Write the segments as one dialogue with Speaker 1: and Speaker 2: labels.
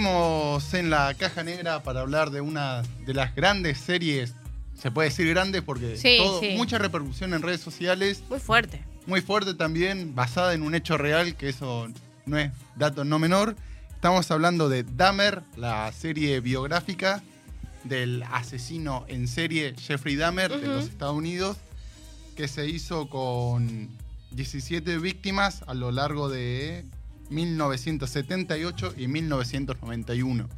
Speaker 1: Seguimos en la caja negra para hablar de una de las grandes series, se puede decir grandes porque
Speaker 2: Sí,
Speaker 1: todo-
Speaker 2: sí.
Speaker 1: mucha repercusión en redes sociales,
Speaker 2: Muy fuerte.
Speaker 1: muy fuerte también, basada en un hecho real, que eso no es dato no menor. Estamos hablando de Dahmer, la serie biográfica del asesino en serie Jeffrey Dahmer de
Speaker 2: Ujú.
Speaker 1: los Estados Unidos, que se hizo con 17 víctimas a lo largo de 1978 y 1991.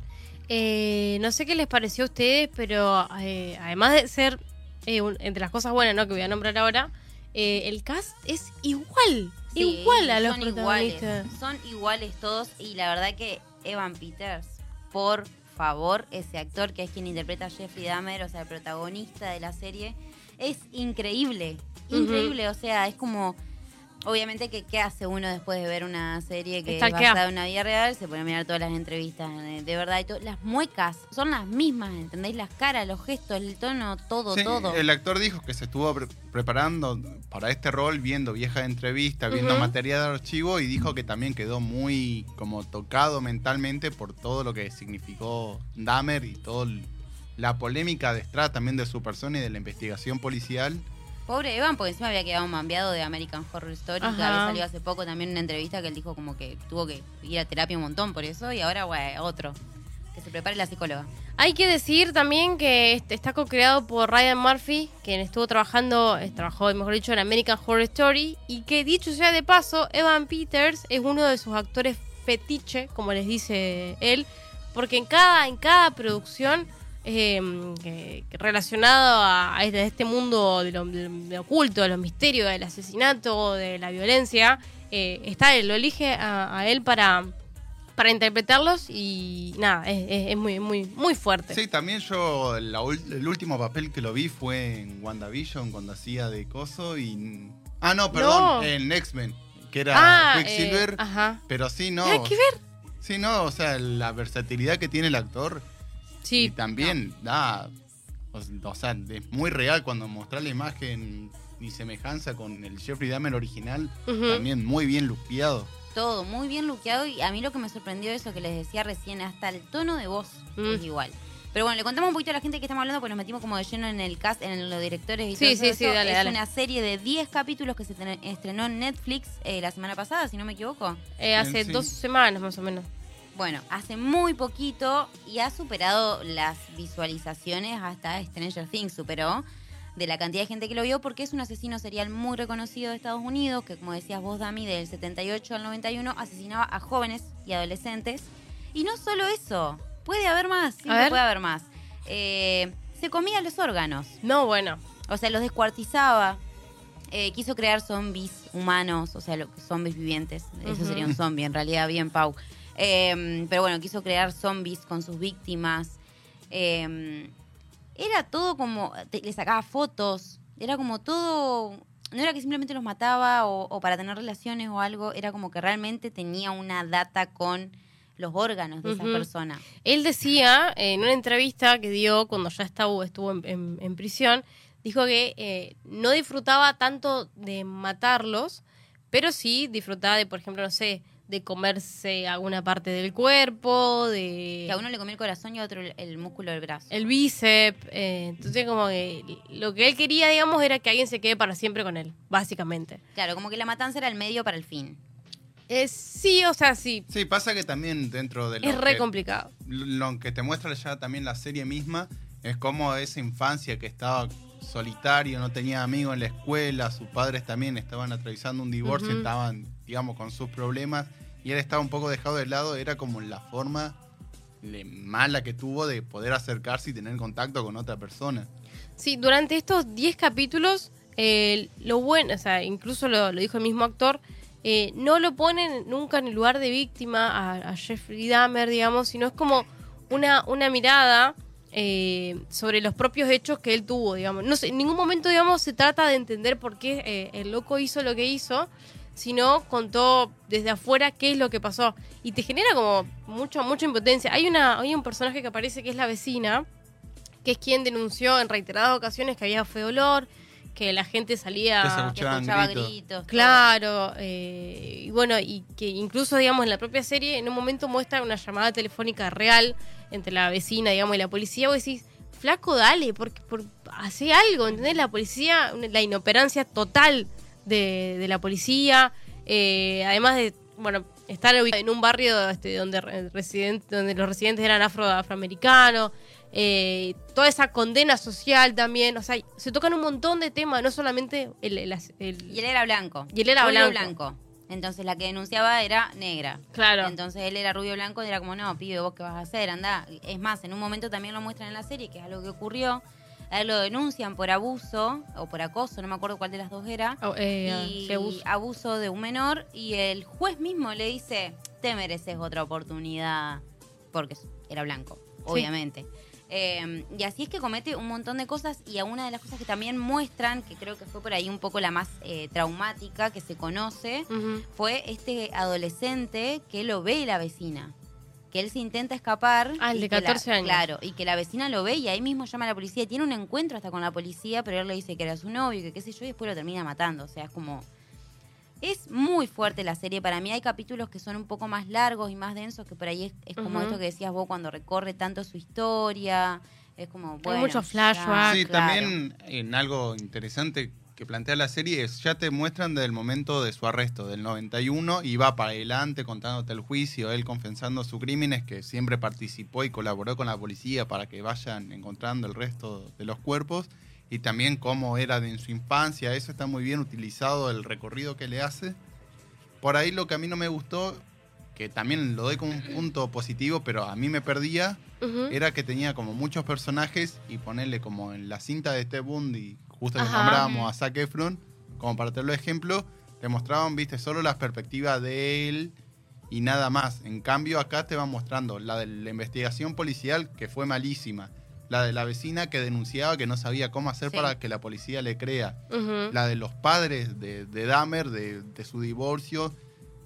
Speaker 2: Eh, no sé qué les pareció a ustedes, pero eh, además de ser eh, un- entre las cosas buenas ¿no? que voy a nombrar ahora, eh, el cast es igual.
Speaker 3: Sí,
Speaker 2: igual a los
Speaker 3: son iguales.
Speaker 2: protagonistas.
Speaker 3: Son iguales todos y la verdad que Evan Peters, por favor, ese actor que es quien interpreta a Jeffrey Dahmer, o sea, el protagonista de la serie, es increíble. Increíble, o sea, es como... Obviamente que qué hace uno después de ver una serie que es basada en una vida real, se pone a mirar todas las entrevistas de, de verdad y todo. Las muecas son las mismas, ¿entendéis? Las caras, los gestos, el tono, todo,
Speaker 1: Sí,
Speaker 3: todo.
Speaker 1: El actor dijo que se estuvo pre- preparando para este rol, viendo viejas entrevistas, viendo material de archivo y dijo que también quedó muy como tocado mentalmente por todo lo que significó Dahmer y toda la polémica detrás también de su persona y de la investigación policial.
Speaker 3: Pobre Evan, porque encima había quedado mambeado de American Horror Story, que
Speaker 2: Ajá.
Speaker 3: había salido hace poco también una entrevista que él dijo como que tuvo que ir a terapia un montón por eso, y ahora, bueno, otro. Que se prepare la psicóloga.
Speaker 2: Hay que decir también que este está co-creado por Ryan Murphy, quien estuvo trabajando, eh, trabajó, mejor dicho, en American Horror Story, y que dicho sea de paso, Evan Peters es uno de sus actores fetiche, como les dice él, porque en cada, en cada producción eh, que relacionado a, a este, a este mundo de lo, de oculto, de los misterios, del asesinato, de la violencia, eh, está él, lo elige a, a él para para interpretarlos y nada, es, es- es muy, muy, muy fuerte.
Speaker 1: Sí, también yo la el último papel que lo vi fue en WandaVision cuando hacía de coso y... Ah, no, perdón,
Speaker 2: No.
Speaker 1: en X-Men, que era
Speaker 2: Ah,
Speaker 1: Quicksilver.
Speaker 2: eh, ajá.
Speaker 1: Pero sí, no.
Speaker 2: Nada que ver.
Speaker 1: Sí, no, o sea, la versatilidad que tiene el actor. Y también da. O, o sea, es muy real cuando mostrar la imagen y semejanza con el Jeffrey Dahmer original. También muy bien luqueado.
Speaker 3: Todo muy bien luqueado y a mí lo que me sorprendió eso que les decía recién, hasta el tono de voz
Speaker 2: Mm.
Speaker 3: es igual. Pero bueno, le contamos un poquito a la gente que estamos hablando, porque nos metimos como de lleno en el cast, en los directores y
Speaker 2: Sí,
Speaker 3: todo
Speaker 2: sí,
Speaker 3: eso.
Speaker 2: sí, dale,
Speaker 3: es
Speaker 2: dale.
Speaker 3: una serie de 10 capítulos que se estrenó en Netflix eh, la semana pasada, si no me equivoco.
Speaker 2: eh, hace
Speaker 1: Sí.
Speaker 2: dos semanas más o menos.
Speaker 3: Bueno, hace muy poquito y ha superado las visualizaciones hasta Stranger Things superó de la cantidad de gente que lo vio porque es un asesino serial muy reconocido de Estados Unidos que como decías vos Dami del 78 al 91 asesinaba a jóvenes y adolescentes y no solo eso puede haber más puede haber más Eh, se comía los órganos
Speaker 2: No, bueno.
Speaker 3: o sea, los descuartizaba. Eh, quiso crear zombies humanos, o sea, lo zombies vivientes. Eso sería un zombie, en realidad, bien Pau. Eh, pero bueno, quiso crear zombies con sus víctimas. Eh, era todo como. te- le sacaba fotos. Era como todo. No era que simplemente los mataba o, o para tener relaciones o algo. Era como que realmente tenía una data con los órganos de esa persona.
Speaker 2: Él decía eh, en una entrevista que dio cuando ya estaba, estuvo en, en- en prisión, dijo que eh, no disfrutaba tanto de matarlos, pero sí disfrutaba de, por ejemplo, no sé, de comerse alguna parte del cuerpo, de
Speaker 3: Que a uno le comió el corazón y a otro el, músculo del brazo.
Speaker 2: el bíceps. eh, entonces, como que lo que él quería, digamos, era que alguien se quede para siempre con él, básicamente.
Speaker 3: Claro, como que la matanza era el medio para el fin.
Speaker 2: Eh, sí, o sea, sí.
Speaker 1: Sí, pasa que también dentro de lo,
Speaker 2: Es re
Speaker 1: que,
Speaker 2: complicado.
Speaker 1: lo que te muestra ya también la serie misma es como esa infancia que estaba solitario, no tenía amigos en la escuela, sus padres también estaban atravesando un divorcio,
Speaker 2: Ujú.
Speaker 1: estaban, digamos, con sus problemas y él estaba un poco dejado de lado, era como la forma mala que tuvo de poder acercarse y tener contacto con otra persona.
Speaker 2: Sí, durante estos 10 capítulos, eh, lo bueno, o sea, incluso lo, dijo el mismo actor, eh, no lo ponen nunca en el lugar de víctima a, Jeffrey Dahmer, digamos, sino es como una, una mirada eh, sobre los propios hechos que él tuvo, digamos. No sé, en ningún momento, digamos, se trata de entender por qué el loco hizo lo que hizo, sino contó desde afuera qué es lo que pasó. Y te genera como mucho, mucha impotencia. Hay, una, hay un personaje que aparece que es la vecina, que es quien denunció en reiteradas ocasiones que había feo olor, que la gente salía...
Speaker 1: Que
Speaker 3: escuchaba
Speaker 1: gritos.
Speaker 3: gritos.
Speaker 2: Claro, eh, y bueno, y que incluso, digamos, en la propia serie, en un momento muestra una llamada telefónica real entre la vecina, digamos, y la policía. Vos decís, flaco, dale, porque por, hace algo, ¿entendés? La policía, la inoperancia total de, de la policía, eh, además de, bueno, estar en un barrio este, donde, re- resident- donde los residentes eran afro, afroamericanos. eh, toda esa condena social también, o sea, se tocan un montón de temas, no solamente el, el- el-
Speaker 3: Y él era blanco.
Speaker 2: Y él era
Speaker 3: Rubio
Speaker 2: blanco.
Speaker 3: Entonces la que denunciaba era negra.
Speaker 2: Claro.
Speaker 3: Entonces él era rubio blanco y era como, no, pibe, vos qué vas a hacer, anda. Es más, en un momento también lo muestran en la serie, que es algo que ocurrió. A él lo denuncian por abuso o por acoso, no me acuerdo cuál de las dos era.
Speaker 2: Ah, eh,
Speaker 3: y
Speaker 2: sí, abuso.
Speaker 3: abuso de un menor. Y el juez mismo le dice, te mereces otra oportunidad. Porque era blanco, obviamente. Eh, y así es que comete un montón de cosas y a una de las cosas que también muestran, que creo que fue por ahí un poco la más eh, traumática que se conoce, fue este adolescente que lo ve la vecina. Que él se intenta escapar.
Speaker 2: Ah, el de
Speaker 3: que la-
Speaker 2: 14 años.
Speaker 3: Claro, y que la vecina lo ve y ahí mismo llama a la policía. Tiene un encuentro hasta con la policía, pero él le dice que era su novio, que qué sé yo, y después lo termina matando. O sea, es como. Es muy fuerte la serie. Para mí hay capítulos que son un poco más largos y más densos, que por ahí es, es como esto que decías vos cuando recorre tanto su historia. Es como, bueno.
Speaker 2: muchos
Speaker 3: ya,
Speaker 2: flashbacks.
Speaker 1: Sí,
Speaker 3: claro.
Speaker 1: también en algo interesante que plantea la serie es, ya te muestran del momento de su arresto, del 91, y va para adelante contándote el juicio, él confesando sus crímenes, que siempre participó y colaboró con la policía para que vayan encontrando el resto de los cuerpos, y también cómo era en su infancia, eso está muy bien utilizado, el recorrido que le hace. Por ahí lo que a mí no me gustó, que también lo doy como un punto positivo, pero a mí me perdía, era que tenía como muchos personajes y ponerle como en la cinta de Ted Bundy, justo que nombrábamos a Zac Efron, como para tenerlo de ejemplo, te mostraban, viste, solo las perspectivas de él y nada más. En cambio, acá te van mostrando la de la investigación policial, que fue malísima. La de la vecina que denunciaba que no sabía cómo hacer
Speaker 3: Sí.
Speaker 1: para que la policía le crea. La de los padres de, de Dahmer, de, de su divorcio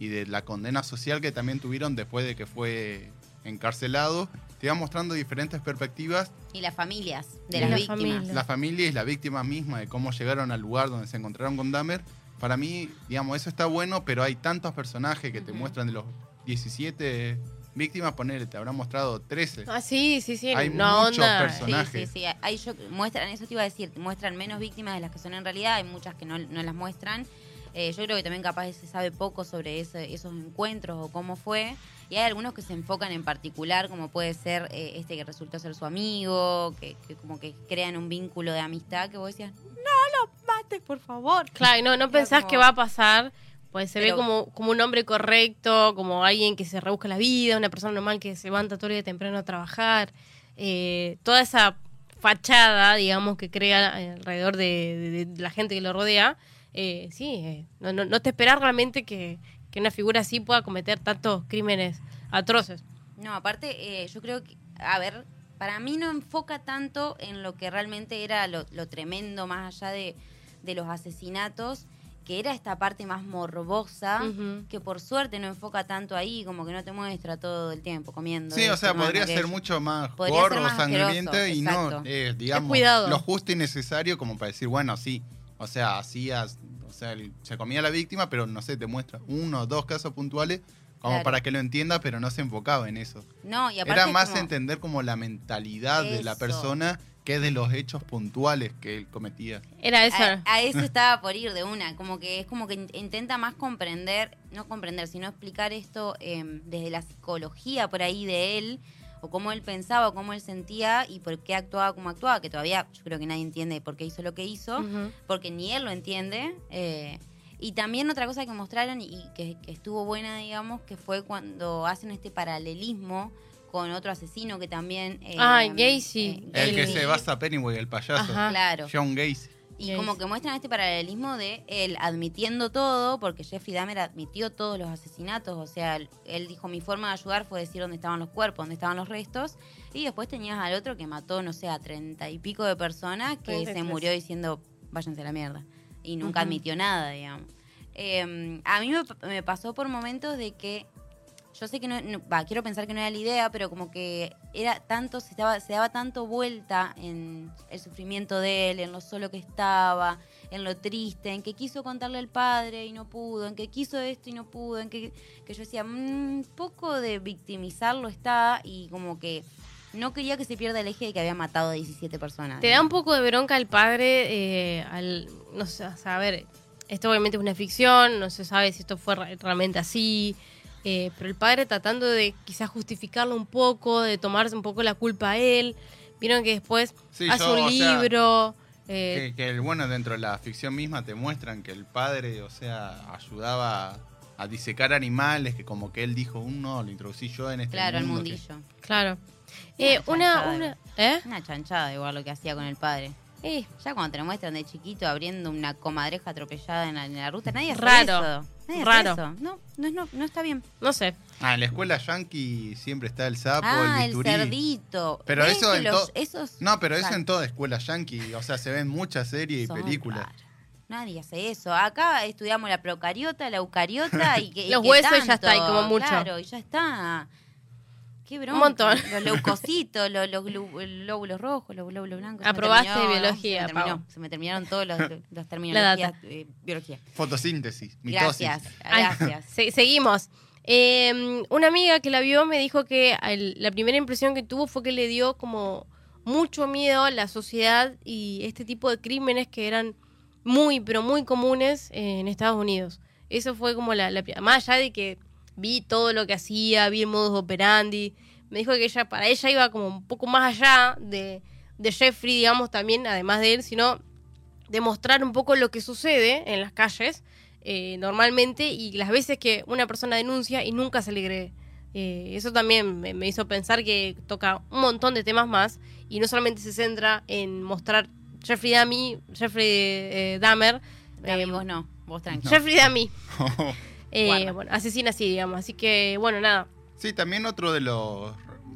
Speaker 1: y de la condena social que también tuvieron después de que fue encarcelado. Te iba mostrando diferentes perspectivas.
Speaker 3: Y las familias de las
Speaker 2: la
Speaker 3: víctimas.
Speaker 2: familia.
Speaker 1: La familia y la víctima misma, de cómo llegaron al lugar donde se encontraron con Dahmer. Para mí, digamos, eso está bueno, pero hay tantos personajes que te muestran de los 17 víctimas, ponele, te habrán mostrado 13.
Speaker 2: Ah, sí, sí, sí.
Speaker 1: Hay
Speaker 2: una
Speaker 1: muchos
Speaker 2: onda.
Speaker 1: personajes.
Speaker 3: Sí, sí, sí. Yo- muestran, eso te iba a decir, muestran menos víctimas de las que son en realidad, hay muchas que no, no las muestran. Eh, yo creo que también capaz se sabe poco sobre ese- esos encuentros o cómo fue. Y hay algunos que se enfocan en particular, como puede ser eh, este que resultó ser su amigo, que, que como que crean un vínculo de amistad que vos decías, no lo mates, por favor.
Speaker 2: Claro, y no, no pensás
Speaker 3: como-
Speaker 2: que va a pasar. Pues se
Speaker 3: Pero-
Speaker 2: ve como, como un hombre correcto, como alguien que se rebusca la vida, una persona normal que se levanta todo el día temprano a trabajar. Eh, toda esa fachada, digamos, que crea alrededor de, de- de la gente que lo rodea. eh, sí, eh, no, no, no te esperás realmente que, que una figura así pueda cometer tantos crímenes atroces.
Speaker 3: No, aparte, eh, yo creo que, a ver, para mí no enfoca tanto en lo que realmente era lo, lo tremendo, más allá de, de los asesinatos, que era esta parte más morbosa, que por suerte no enfoca tanto ahí, como que no te muestra todo el tiempo comiendo.
Speaker 1: Sí, o sea,
Speaker 3: tomando
Speaker 1: podría ser mucho más gordo, sangriento y no, eh, digamos,
Speaker 2: cuidado.
Speaker 1: lo justo y necesario como para decir, bueno, sí, o sea, hacías, o sea, el- se comía a la víctima, pero no sé, te muestra uno o dos casos puntuales como
Speaker 3: Claro.
Speaker 1: para que lo entienda, pero no se enfocaba en eso.
Speaker 3: No, y aparte
Speaker 1: Era más
Speaker 3: como-
Speaker 1: entender como la mentalidad de la persona que de los hechos puntuales que él cometía.
Speaker 2: Era eso.
Speaker 3: A, a eso estaba por ir de una, como que es como que in- intenta más comprender, no comprender, sino explicar esto eh, desde la psicología por ahí de él, o cómo él pensaba, o cómo él sentía y por qué actuaba como actuaba, que todavía yo creo que nadie entiende por qué hizo lo que hizo, porque ni él lo entiende. eh, y también otra cosa que mostraron y que, que estuvo buena, digamos, que fue cuando hacen este paralelismo con otro asesino que también... eh,
Speaker 2: Ah, Gacy.
Speaker 3: eh,
Speaker 1: El que se basa Pennywise, el payaso.
Speaker 2: Ajá.
Speaker 3: Claro.
Speaker 1: John Gacy.
Speaker 3: Y como que muestran este paralelismo de él admitiendo todo, porque Jeffrey Dahmer admitió todos los asesinatos, o sea, él- dijo mi forma de ayudar fue decir dónde estaban los cuerpos, dónde estaban los restos, y después tenías al otro que mató, no sé, a treinta y pico de personas que
Speaker 2: 33.
Speaker 3: se murió diciendo váyanse a la mierda, y nunca admitió nada, digamos. Eh, a mí me, me pasó por momentos de que yo sé que no, no- va, quiero pensar que no era la idea, pero como que era tanto, se, estaba, se daba tanto vuelta en el sufrimiento de él, en lo solo que estaba, en lo triste, en que quiso contarle al padre y no pudo, en que quiso esto y no pudo, en que, que yo decía, "Mm, un poco de victimizarlo está y como que no quería que se pierda el eje de que había matado a 17 personas.
Speaker 2: Te da un poco de bronca el padre eh, al, no sé, a ver, esto obviamente es una ficción, no se sabe si esto fue re- realmente así, eh, pero el padre tratando de quizás justificarlo un poco, de tomarse un poco la culpa a él, vieron que después
Speaker 1: Sí,
Speaker 2: hace
Speaker 1: yo,
Speaker 2: un
Speaker 1: sea,
Speaker 2: libro, eh,
Speaker 1: Que, que, bueno, dentro de la ficción misma te muestran que el padre, o sea, ayudaba a disecar animales, que como que él dijo, "Uh, no, lo introducí yo en este
Speaker 3: Claro, el
Speaker 1: mundo. que-
Speaker 3: mundillo.
Speaker 2: claro. Eh, una,
Speaker 3: chanchada.
Speaker 2: una, ¿eh?
Speaker 3: Una chanchada igual lo que hacía con el padre.
Speaker 2: Eh,
Speaker 3: Ya cuando te lo muestran de chiquito abriendo una comadreja atropellada en la, en la ruta, nadie hace
Speaker 2: Raro,
Speaker 3: eso. Hace
Speaker 2: raro.
Speaker 3: eso. No, no, no, no está bien.
Speaker 2: no sé.
Speaker 1: Ah, en la escuela yankee siempre está el sapo,
Speaker 3: ah,
Speaker 1: el
Speaker 3: el,
Speaker 1: bisturí.
Speaker 3: cerdito.
Speaker 1: Pero
Speaker 3: ¿Ves
Speaker 1: eso
Speaker 3: que
Speaker 1: en
Speaker 3: los-
Speaker 1: to-
Speaker 3: esos
Speaker 1: No, pero eso
Speaker 3: Claro.
Speaker 1: en toda escuela yankee, o sea, se ven muchas series y
Speaker 3: son
Speaker 1: películas.
Speaker 3: raros. Nadie hace eso. Acá estudiamos la procariota, la eucariota y que y
Speaker 2: Los
Speaker 3: que
Speaker 2: huesos y ya
Speaker 3: tanto.
Speaker 2: está, y como mucho.
Speaker 3: Claro, y ya está. Qué bronca.
Speaker 2: montón.
Speaker 3: Los leucocitos, los, los glu- lóbulos rojos, los glóbulos blancos. se
Speaker 2: Aprobaste
Speaker 3: terminó,
Speaker 2: biología,
Speaker 3: Se me, terminó,
Speaker 2: Pau.
Speaker 3: se me terminaron todos los, los
Speaker 2: La
Speaker 3: terminologías
Speaker 2: data.
Speaker 3: de biología.
Speaker 1: Fotosíntesis, mitosis.
Speaker 3: Gracias,
Speaker 2: Ay,
Speaker 3: gracias.
Speaker 2: se- seguimos. Eh, una amiga que la vio me dijo que la primera impresión que tuvo fue que le dio como mucho miedo a la sociedad y este tipo de crímenes que eran muy, pero muy comunes en Estados Unidos. Eso fue como la, más allá de que vi todo lo que hacía, vi el modus operandi, me dijo que ella, para ella iba como un poco más allá de, de Jeffrey, digamos, también, además de él, sino demostrar un poco lo que sucede en las calles eh, normalmente y las veces que una persona denuncia y nunca se le cree. Eh, eso también me, me hizo pensar que toca un montón de temas más y no solamente se centra en mostrar Jeffrey Dahmer, Jeffrey eh, Dahmer,
Speaker 3: Dami,
Speaker 2: eh,
Speaker 3: vos no, vos tranquilo.
Speaker 2: Jeffrey Dahmer, eh, bueno, asesina así, digamos. Así que, bueno, nada.
Speaker 1: Sí, también otro de los,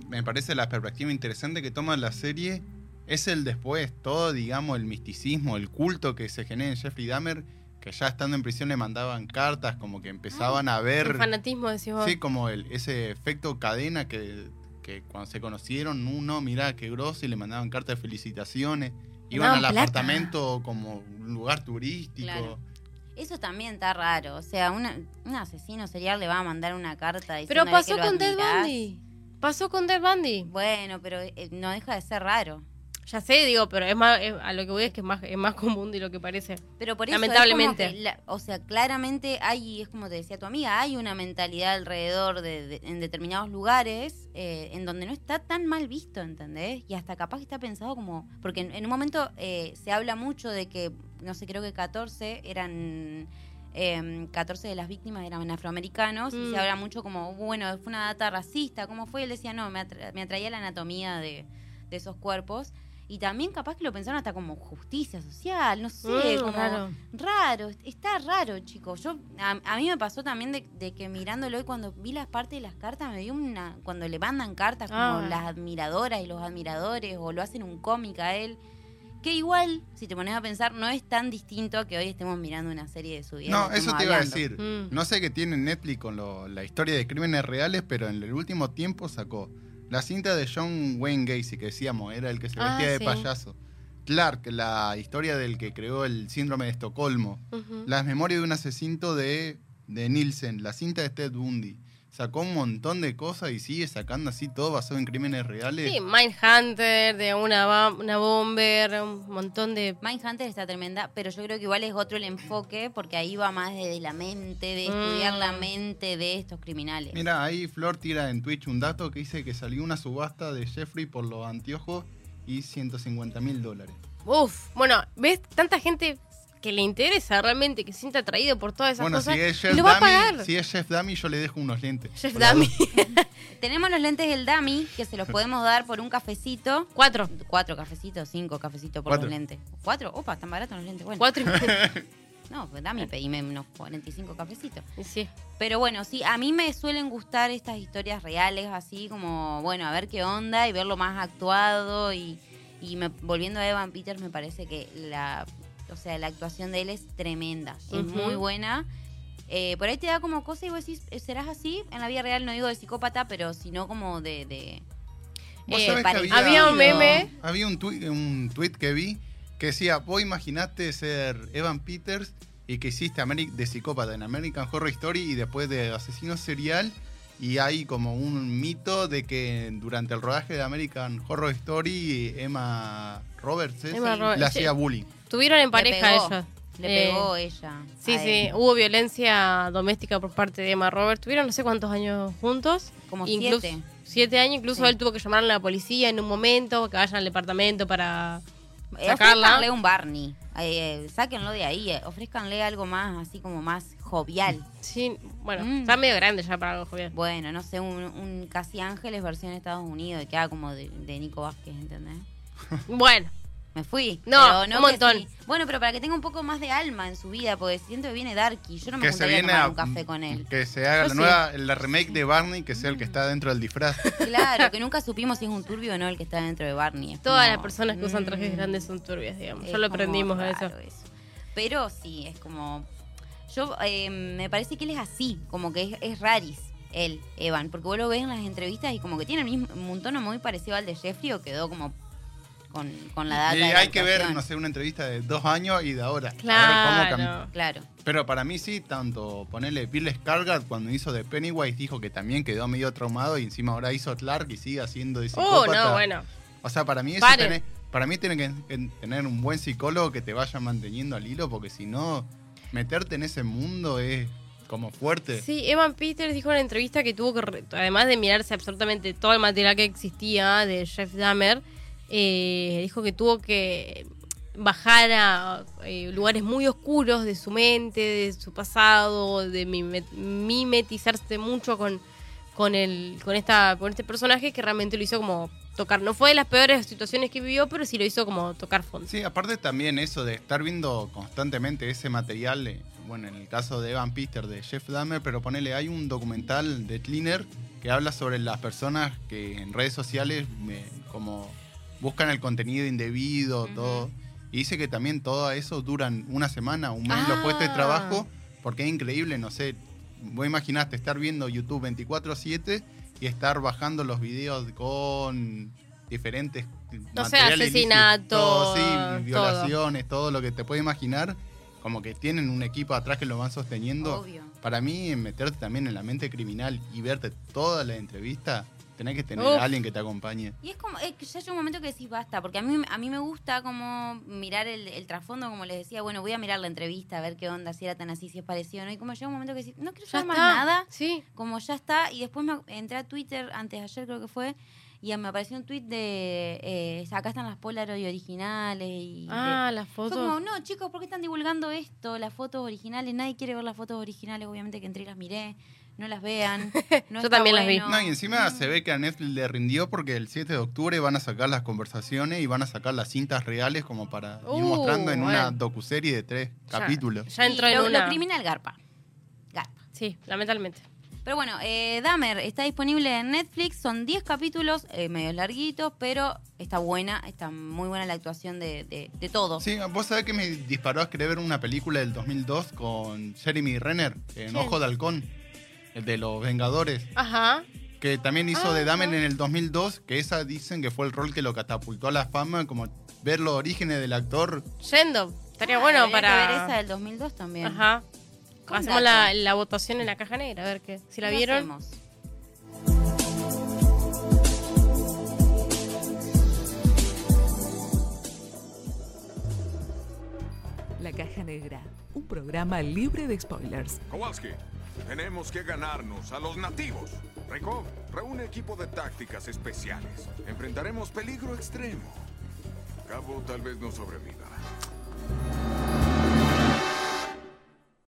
Speaker 1: me parece la perspectiva interesante que toma la serie es el después, todo, digamos, el misticismo, el culto que se genera en Jeffrey Dahmer, que ya estando en prisión le mandaban cartas, como que empezaban a
Speaker 2: El
Speaker 1: ver,
Speaker 2: fanatismo, decís vos.
Speaker 1: sí, como el, ese efecto cadena que, que cuando se conocieron, uno, mirá qué grosso, y le mandaban cartas de felicitaciones, iban al
Speaker 2: plata.
Speaker 1: apartamento como un lugar turístico.
Speaker 3: Claro. Eso también está raro. O sea, una- un asesino serial le va a mandar una carta
Speaker 2: Pero
Speaker 3: diciéndole
Speaker 2: pasó
Speaker 3: que lo
Speaker 2: con
Speaker 3: admirás.
Speaker 2: Bundy. Pasó con Ted Bundy.
Speaker 3: Bueno, pero eh, no deja de ser raro.
Speaker 2: Ya sé, digo, pero es más, es- a lo que voy es que es más, es más común de lo que parece.
Speaker 3: Pero por eso
Speaker 2: Lamentablemente.
Speaker 3: es como que la- o sea, claramente hay, es como te decía tu amiga, hay una mentalidad alrededor de, de- en determinados lugares eh, en donde no está tan mal visto, ¿entendés? Y hasta capaz que está pensado como, porque en, en un momento eh, se habla mucho de que, no sé, creo que 14 eran, eh, 14 de las víctimas eran afroamericanos y
Speaker 2: Mm.
Speaker 3: se habla mucho como, bueno, fue una data racista, ¿cómo fue? Y él decía, no, me, atra- me atraía la anatomía de, de esos cuerpos. Y también capaz que lo pensaron hasta como justicia social, no sé,
Speaker 2: Mm,
Speaker 3: como
Speaker 2: raro.
Speaker 3: raro, está raro, chicos. Yo a, a mí me pasó también de, de que mirándolo y cuando vi las partes de las cartas me dio una cuando le mandan cartas como
Speaker 2: Ah.
Speaker 3: las admiradoras y los admiradores o lo hacen un cómic a él, que igual si te pones a pensar no es tan distinto a que hoy estemos mirando una serie de su vida.
Speaker 1: No, eso te iba a decir.
Speaker 2: Mm.
Speaker 1: No sé qué tiene Netflix con lo- la historia de crímenes reales, pero en el último tiempo sacó la cinta de John Wayne Gacy, que decíamos, era el que se
Speaker 2: Ah,
Speaker 1: vestía de
Speaker 2: sí.
Speaker 1: payaso. Clark, la historia del que creó el síndrome de Estocolmo. Las memorias de un asesino de, de Nielsen, la cinta de Ted Bundy. Sacó un montón de cosas y sigue sacando así todo basado en crímenes reales.
Speaker 2: Sí, Mindhunter, de una, una bomber, un montón de...
Speaker 3: Mindhunter está tremenda, pero yo creo que igual es otro el enfoque porque ahí va más desde la mente, de estudiar
Speaker 2: Mm.
Speaker 3: la mente de estos criminales.
Speaker 1: Mira, ahí Flor tira en Twitch un dato que dice que salió una subasta de Jeffrey por los anteojos y 150 mil dólares.
Speaker 2: Uf, bueno, ¿ves? Tanta gente que le interesa realmente, que se siente atraído por todas esas
Speaker 1: Bueno,
Speaker 2: cosas.
Speaker 1: si es Jeff
Speaker 2: lo va a
Speaker 1: Dummy,
Speaker 2: pagar.
Speaker 1: si es Jeff Dummy, yo le dejo unos lentes.
Speaker 2: Jeff
Speaker 1: la
Speaker 2: Dummy.
Speaker 3: Tenemos los lentes del Dami que se los podemos dar por un cafecito.
Speaker 2: Cuatro.
Speaker 3: Cuatro cafecitos, cinco cafecitos por
Speaker 1: Cuatro.
Speaker 3: los lentes. ¿Cuatro? Opa, están baratos los lentes. Bueno,
Speaker 2: Cuatro y
Speaker 3: no, pues Dami, pedime unos 45 cafecitos.
Speaker 2: Sí.
Speaker 3: Pero bueno, sí, a mí me suelen gustar estas historias reales, así como, bueno, a ver qué onda y verlo más actuado. Y, y me- volviendo a Evan Peters, me parece que la, o sea, la actuación de él es tremenda, es muy buena. eh, por ahí te da como cosa y vos decís, eh, ¿serás así? En la vida real no digo de psicópata, pero sino como de... de
Speaker 2: Eh, había un meme.
Speaker 1: Había un tweet, un tweet que vi que decía, vos imaginaste ser Evan Peters y que hiciste Ameri- de psicópata en American Horror Story y después de asesino serial y hay como un mito de que durante el rodaje de American Horror Story Emma Roberts ¿es?
Speaker 2: Emma Roberts,
Speaker 1: le
Speaker 2: sí.
Speaker 1: hacía bullying.
Speaker 2: Estuvieron en
Speaker 3: Le
Speaker 2: pareja
Speaker 3: pegó.
Speaker 2: ellos.
Speaker 3: Le
Speaker 2: Eh,
Speaker 3: pegó ella.
Speaker 2: Sí, sí,
Speaker 3: él.
Speaker 2: hubo violencia doméstica por parte de Emma Roberts. Tuvieron no sé cuántos años juntos.
Speaker 3: Como
Speaker 2: Incluso-
Speaker 3: siete.
Speaker 2: Siete años, incluso
Speaker 3: Sí.
Speaker 2: él tuvo que llamar a la policía en un momento, que vayan al departamento para...
Speaker 3: Eh,
Speaker 2: sacarla.
Speaker 3: Ofrézcanle un Barney. Eh, eh, sáquenlo de ahí. eh, ofrézcanle algo más, así como más jovial.
Speaker 2: Sí, bueno,
Speaker 3: Mm.
Speaker 2: está medio grande ya para algo joven.
Speaker 3: Bueno, no sé, un, un Casi Ángeles versión Estados Unidos, que haga como de, de Nico Vázquez, ¿entendés?
Speaker 2: Bueno,
Speaker 3: Me fui.
Speaker 2: No,
Speaker 3: pero
Speaker 2: un
Speaker 3: que
Speaker 2: montón.
Speaker 3: sí. Bueno, pero para que tenga un poco más de alma en su vida, porque siento que viene Darky. Yo no me
Speaker 1: que se
Speaker 3: juntaría a
Speaker 1: viene
Speaker 3: tomar
Speaker 1: a
Speaker 3: un café con él.
Speaker 1: que se haga
Speaker 2: Yo
Speaker 1: la
Speaker 2: sí.
Speaker 1: nueva la remake de Barney que sea el que está dentro del disfraz.
Speaker 3: Claro, que nunca supimos si es un turbio o no el que está dentro de Barney. Es
Speaker 2: todas
Speaker 3: como,
Speaker 2: las personas que usan trajes
Speaker 3: mm,
Speaker 2: grandes son turbias, digamos.
Speaker 3: es
Speaker 2: Ya lo
Speaker 3: como
Speaker 2: aprendimos a eso.
Speaker 3: raro Pero sí, es como. Yo eh, me parece que él es así, como que es, es raris, él, Evan, porque vos lo ves en las entrevistas y como que tiene el mismo, un tono muy parecido al de Jeffrey o quedó como con, con la data.
Speaker 1: y
Speaker 3: de la
Speaker 1: hay que ver, no sé, una entrevista de dos años y de ahora. Cómo
Speaker 2: Claro.
Speaker 3: Claro.
Speaker 1: Pero para mí sí, tanto ponerle Bill Skarsgård cuando hizo de Pennywise dijo que también quedó medio traumado y encima ahora hizo Clark y sigue haciendo de
Speaker 2: Oh,
Speaker 1: psicópata.
Speaker 2: no, bueno.
Speaker 1: O sea, para mí eso tenés- para mí tiene que tener un buen psicólogo que te vaya manteniendo al hilo porque si no meterte en ese mundo es como fuerte.
Speaker 2: Sí, Evan Peters dijo en una entrevista que tuvo que, además de mirarse absolutamente todo el material que existía de Jeff Dahmer, eh, dijo que tuvo que bajar a eh, lugares muy oscuros de su mente, de su pasado, de mime- mimetizarse mucho con, con, el, con, esta, con este personaje que realmente lo hizo como tocar. No fue de las peores situaciones que vivió, pero sí lo hizo como tocar fondo.
Speaker 1: Sí, aparte también eso de estar viendo constantemente ese material, bueno, en el caso de Evan Pister, de Jeff Dahmer, pero ponele, hay un documental de Cleaner que habla sobre las personas que en redes sociales eh, como buscan el contenido indebido,
Speaker 3: Ujú.
Speaker 1: todo. Y dice que también todo eso duran una semana, un mes los puestos de
Speaker 2: Ah.
Speaker 1: trabajo, porque es increíble, no sé, vos imaginaste estar viendo YouTube 24/7 y estar bajando los videos con diferentes
Speaker 2: No sé,
Speaker 1: material ilícito,
Speaker 2: asesinato,
Speaker 1: todo, sí,
Speaker 2: todo.
Speaker 1: violaciones, todo lo que te puedes imaginar, como que tienen un equipo atrás que lo van sosteniendo.
Speaker 3: Obvio.
Speaker 1: Para mí, meterte también en la mente criminal y verte toda la entrevista, tenés que tener
Speaker 2: Uf.
Speaker 1: a alguien que te acompañe.
Speaker 3: Y es como, es que ya llega un momento que decís basta, porque a mí, a mí me gusta como mirar el, el trasfondo, como les decía, bueno, voy a mirar la entrevista, a ver qué onda, si era tan así, si es parecido, ¿no? Y como llega un momento que decís, no quiero saber más nada,
Speaker 2: Sí.
Speaker 3: como ya está, y después me entré a Twitter, antes de ayer creo que fue, y me apareció un tweet de, eh, acá están las Polaroid originales, y...
Speaker 2: Ah,
Speaker 3: de-
Speaker 2: las
Speaker 3: fue
Speaker 2: fotos.
Speaker 3: como, no, chicos, ¿por qué están divulgando esto? Las fotos originales, nadie quiere ver las fotos originales, obviamente que entré y las miré, no las vean. no
Speaker 2: Yo también las vi.
Speaker 1: No, y encima se ve que a Netflix le rindió porque el 7 de octubre van a sacar las conversaciones y van a sacar las cintas reales como para ir
Speaker 2: Uh,
Speaker 1: mostrando en una
Speaker 2: bueno.
Speaker 1: docuserie de tres
Speaker 2: Ya.
Speaker 1: capítulos.
Speaker 2: Ya entró
Speaker 3: Y
Speaker 2: en
Speaker 3: lo,
Speaker 2: una.
Speaker 3: lo criminal garpa. Garpa.
Speaker 2: Sí, lamentablemente.
Speaker 3: Pero bueno, eh, Dahmer está disponible en Netflix, son 10 capítulos, eh, medios larguitos, pero está buena, está muy buena la actuación de, de, de todos.
Speaker 1: Sí, vos sabés que me disparó a querer ver una película del 2002 con Jeremy Renner, en
Speaker 2: ¿Quién?
Speaker 1: Ojo de Halcón, el de los Vengadores,
Speaker 2: Ajá.
Speaker 1: que también hizo
Speaker 2: Ah,
Speaker 1: de Dahmer
Speaker 2: ah.
Speaker 1: en el 2002, que esa dicen que fue el rol que lo catapultó a la fama, como ver los orígenes del actor.
Speaker 2: Yendo. Estaría
Speaker 3: Ah,
Speaker 2: bueno
Speaker 3: habría que ver esa
Speaker 2: para.
Speaker 3: del 2002 también.
Speaker 2: Ajá. Hacemos la, la votación en la caja negra, a ver qué. Si la
Speaker 3: ¿Qué
Speaker 2: vieron.
Speaker 3: hacemos?
Speaker 4: La Caja Negra, un programa libre de spoilers.
Speaker 5: Kowalski, tenemos que ganarnos a los nativos. Rykov, reúne equipo de tácticas especiales. Enfrentaremos peligro extremo. Cabo tal vez no sobreviva.